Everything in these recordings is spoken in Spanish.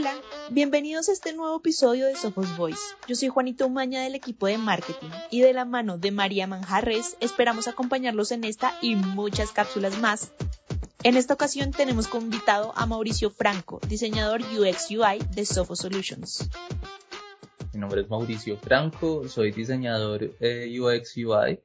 Hola, bienvenidos a este nuevo episodio de Sophos Voice. Yo soy Juanito Umaña del equipo de marketing y de la mano de María Manjarres esperamos acompañarlos en esta y muchas cápsulas más. En esta ocasión tenemos como invitado a Mauricio Franco, diseñador UX UI de Sophos Solutions. Mi nombre es Mauricio Franco, soy diseñador eh, UX UI.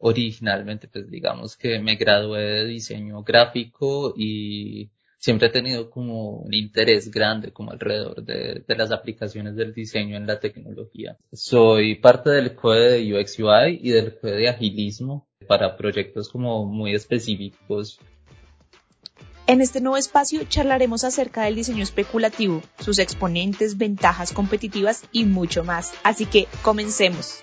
Originalmente, pues digamos que me gradué de diseño gráfico y siempre he tenido como un interés grande como alrededor de, de, las aplicaciones del diseño en la tecnología. Soy parte del code de UX UI y del code de agilismo para proyectos como muy específicos. En este nuevo espacio charlaremos acerca del diseño especulativo, sus exponentes, ventajas competitivas y mucho más. Así que comencemos.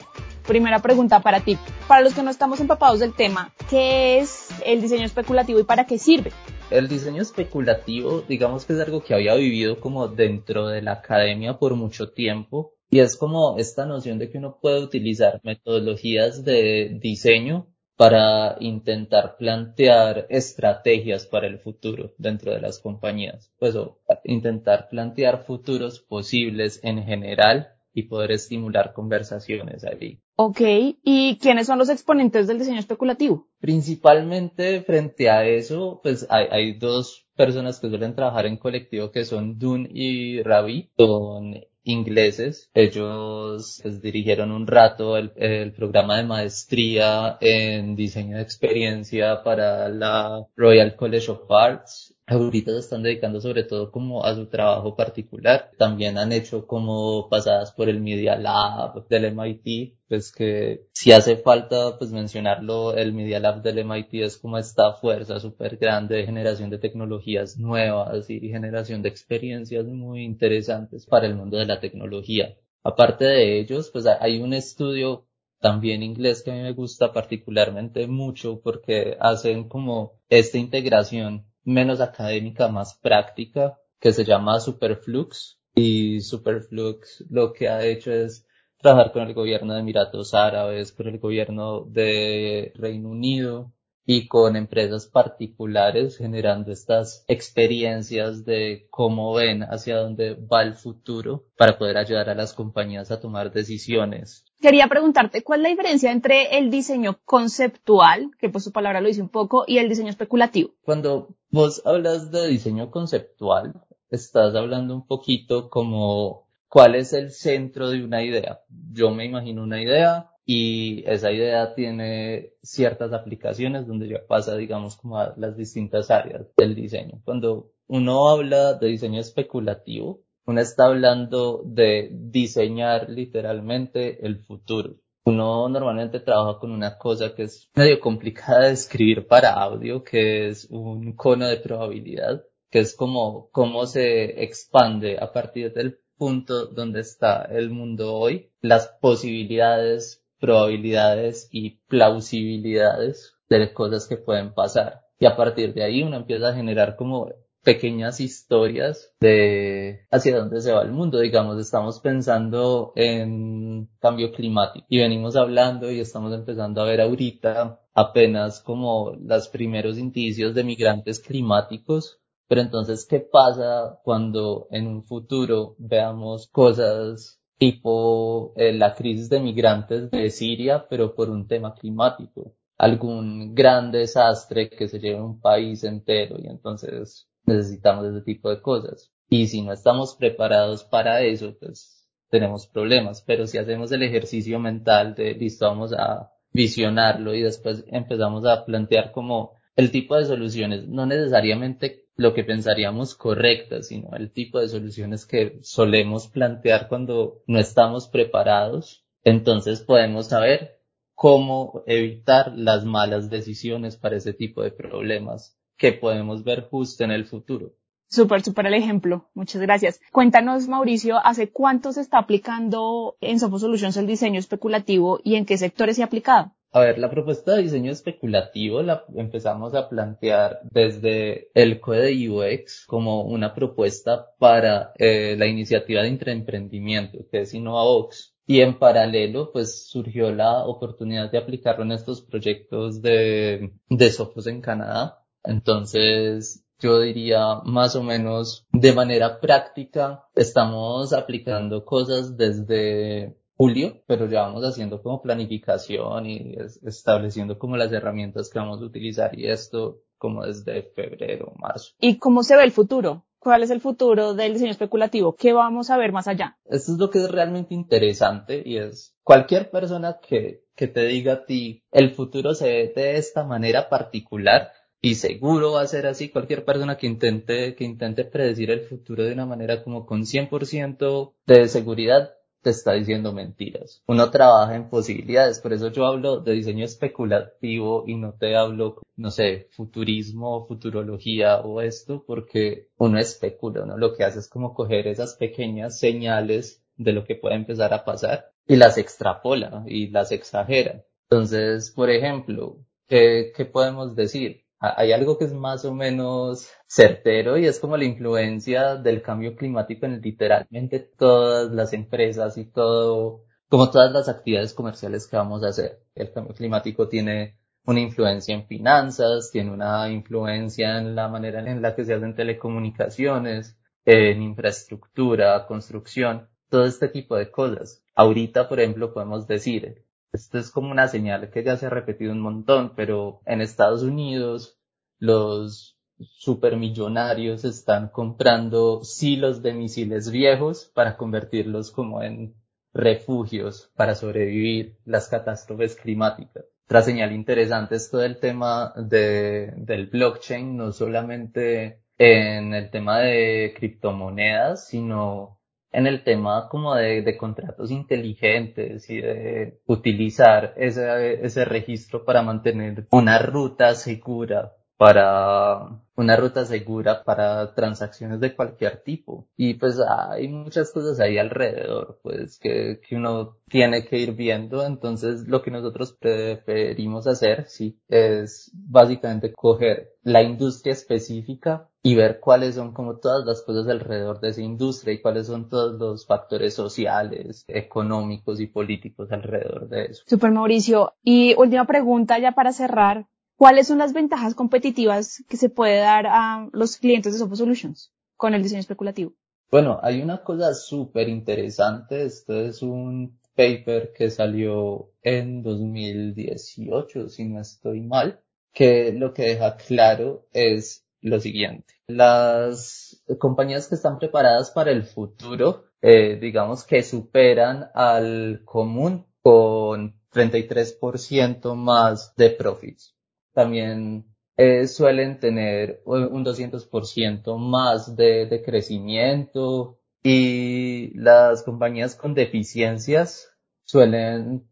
Primera pregunta para ti. Para los que no estamos empapados del tema, ¿qué es el diseño especulativo y para qué sirve? El diseño especulativo, digamos que es algo que había vivido como dentro de la academia por mucho tiempo y es como esta noción de que uno puede utilizar metodologías de diseño para intentar plantear estrategias para el futuro dentro de las compañías. Pues o intentar plantear futuros posibles en general y poder estimular conversaciones allí. Ok, ¿y quiénes son los exponentes del diseño especulativo? Principalmente frente a eso, pues hay, hay dos personas que suelen trabajar en colectivo que son Dun y Ravi, son ingleses. Ellos pues, dirigieron un rato el, el, programa de maestría en diseño de experiencia para la Royal College of Arts ahorita se están dedicando sobre todo como a su trabajo particular. También han hecho como pasadas por el Media Lab del MIT, pues que si hace falta pues mencionarlo, el Media Lab del MIT es como esta fuerza súper grande de generación de tecnologías nuevas y generación de experiencias muy interesantes para el mundo de la tecnología. Aparte de ellos, pues hay un estudio también inglés que a mí me gusta particularmente mucho porque hacen como esta integración menos académica, más práctica, que se llama Superflux. Y Superflux lo que ha hecho es trabajar con el gobierno de Emiratos Árabes, con el gobierno de Reino Unido, y con empresas particulares generando estas experiencias de cómo ven hacia dónde va el futuro para poder ayudar a las compañías a tomar decisiones. Quería preguntarte cuál es la diferencia entre el diseño conceptual, que por su palabra lo dice un poco, y el diseño especulativo. Cuando vos hablas de diseño conceptual, estás hablando un poquito como cuál es el centro de una idea. Yo me imagino una idea, y esa idea tiene ciertas aplicaciones donde ya pasa, digamos, como a las distintas áreas del diseño. Cuando uno habla de diseño especulativo, uno está hablando de diseñar literalmente el futuro. Uno normalmente trabaja con una cosa que es medio complicada de escribir para audio, que es un cono de probabilidad, que es como cómo se expande a partir del punto donde está el mundo hoy, las posibilidades probabilidades y plausibilidades de cosas que pueden pasar. Y a partir de ahí uno empieza a generar como pequeñas historias de hacia dónde se va el mundo. Digamos, estamos pensando en cambio climático y venimos hablando y estamos empezando a ver ahorita apenas como los primeros indicios de migrantes climáticos. Pero entonces, ¿qué pasa cuando en un futuro veamos cosas tipo eh, la crisis de migrantes de Siria, pero por un tema climático, algún gran desastre que se lleve un país entero y entonces necesitamos ese tipo de cosas. Y si no estamos preparados para eso, pues tenemos problemas, pero si hacemos el ejercicio mental de listo, vamos a visionarlo y después empezamos a plantear como el tipo de soluciones, no necesariamente lo que pensaríamos correctas, sino el tipo de soluciones que solemos plantear cuando no estamos preparados, entonces podemos saber cómo evitar las malas decisiones para ese tipo de problemas que podemos ver justo en el futuro. Súper, súper el ejemplo. Muchas gracias. Cuéntanos, Mauricio, ¿hace cuánto se está aplicando en Sopo Solutions el diseño especulativo y en qué sectores se ha aplicado? A ver, la propuesta de diseño especulativo la empezamos a plantear desde el Code de UX como una propuesta para eh, la iniciativa de intraemprendimiento, que es InnovaVox. Y en paralelo, pues surgió la oportunidad de aplicarlo en estos proyectos de, de Sofos en Canadá. Entonces, yo diría más o menos de manera práctica, estamos aplicando cosas desde julio, pero ya vamos haciendo como planificación y estableciendo como las herramientas que vamos a utilizar y esto como desde febrero, marzo. ¿Y cómo se ve el futuro? ¿Cuál es el futuro del diseño especulativo? ¿Qué vamos a ver más allá? Esto es lo que es realmente interesante y es cualquier persona que, que te diga a ti el futuro se ve de esta manera particular y seguro va a ser así cualquier persona que intente, que intente predecir el futuro de una manera como con 100% de seguridad te está diciendo mentiras. Uno trabaja en posibilidades, por eso yo hablo de diseño especulativo y no te hablo, no sé, futurismo, futurología o esto, porque uno especula, uno lo que hace es como coger esas pequeñas señales de lo que puede empezar a pasar y las extrapola y las exagera. Entonces, por ejemplo, ¿qué, qué podemos decir? Hay algo que es más o menos certero y es como la influencia del cambio climático en literalmente todas las empresas y todo, como todas las actividades comerciales que vamos a hacer. El cambio climático tiene una influencia en finanzas, tiene una influencia en la manera en la que se hacen telecomunicaciones, en infraestructura, construcción, todo este tipo de cosas. Ahorita, por ejemplo, podemos decir, esto es como una señal que ya se ha repetido un montón, pero en Estados Unidos los supermillonarios están comprando silos de misiles viejos para convertirlos como en refugios para sobrevivir las catástrofes climáticas. Otra señal interesante es todo el tema de, del blockchain, no solamente en el tema de criptomonedas, sino en el tema como de, de, contratos inteligentes y de utilizar ese, ese registro para mantener una ruta segura para una ruta segura para transacciones de cualquier tipo. Y pues hay muchas cosas ahí alrededor, pues que, que uno tiene que ir viendo. Entonces lo que nosotros preferimos hacer, sí, es básicamente coger la industria específica y ver cuáles son como todas las cosas alrededor de esa industria y cuáles son todos los factores sociales, económicos y políticos alrededor de eso. Super Mauricio. Y última pregunta ya para cerrar. ¿Cuáles son las ventajas competitivas que se puede dar a los clientes de Sopo Solutions con el diseño especulativo? Bueno, hay una cosa súper interesante. Esto es un paper que salió en 2018, si no estoy mal, que lo que deja claro es lo siguiente. Las compañías que están preparadas para el futuro, eh, digamos que superan al común con 33% más de profits también eh, suelen tener un 200% más de, de crecimiento y las compañías con deficiencias suelen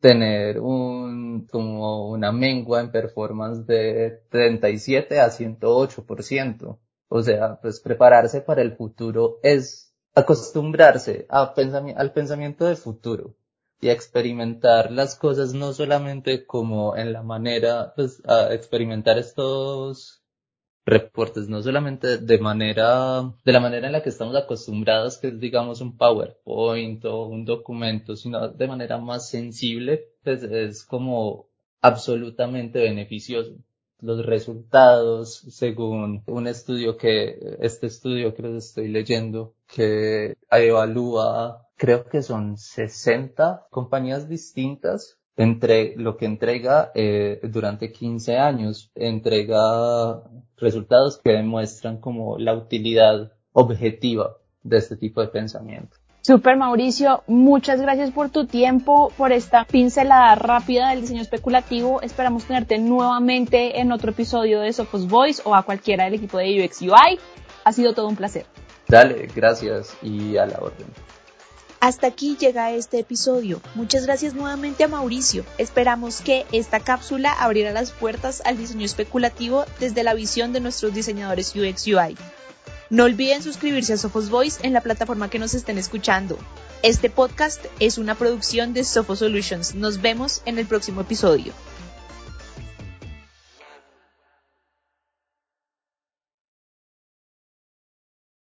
tener un, como una mengua en performance de 37 a 108%. O sea, pues prepararse para el futuro es acostumbrarse al pensamiento de futuro y experimentar las cosas no solamente como en la manera, pues a experimentar estos reportes, no solamente de manera, de la manera en la que estamos acostumbrados, que es digamos un PowerPoint o un documento, sino de manera más sensible, pues es como absolutamente beneficioso. Los resultados, según un estudio que, este estudio que les estoy leyendo, que evalúa creo que son 60 compañías distintas entre lo que entrega eh, durante 15 años, entrega resultados que demuestran como la utilidad objetiva de este tipo de pensamiento. Super Mauricio, muchas gracias por tu tiempo, por esta pincelada rápida del diseño especulativo. Esperamos tenerte nuevamente en otro episodio de Sophos Voice o a cualquiera del equipo de UX UI. Ha sido todo un placer. Dale, gracias y a la orden. Hasta aquí llega este episodio. Muchas gracias nuevamente a Mauricio. Esperamos que esta cápsula abrirá las puertas al diseño especulativo desde la visión de nuestros diseñadores UX UI. No olviden suscribirse a Sophos Voice en la plataforma que nos estén escuchando. Este podcast es una producción de Sophos Solutions. Nos vemos en el próximo episodio.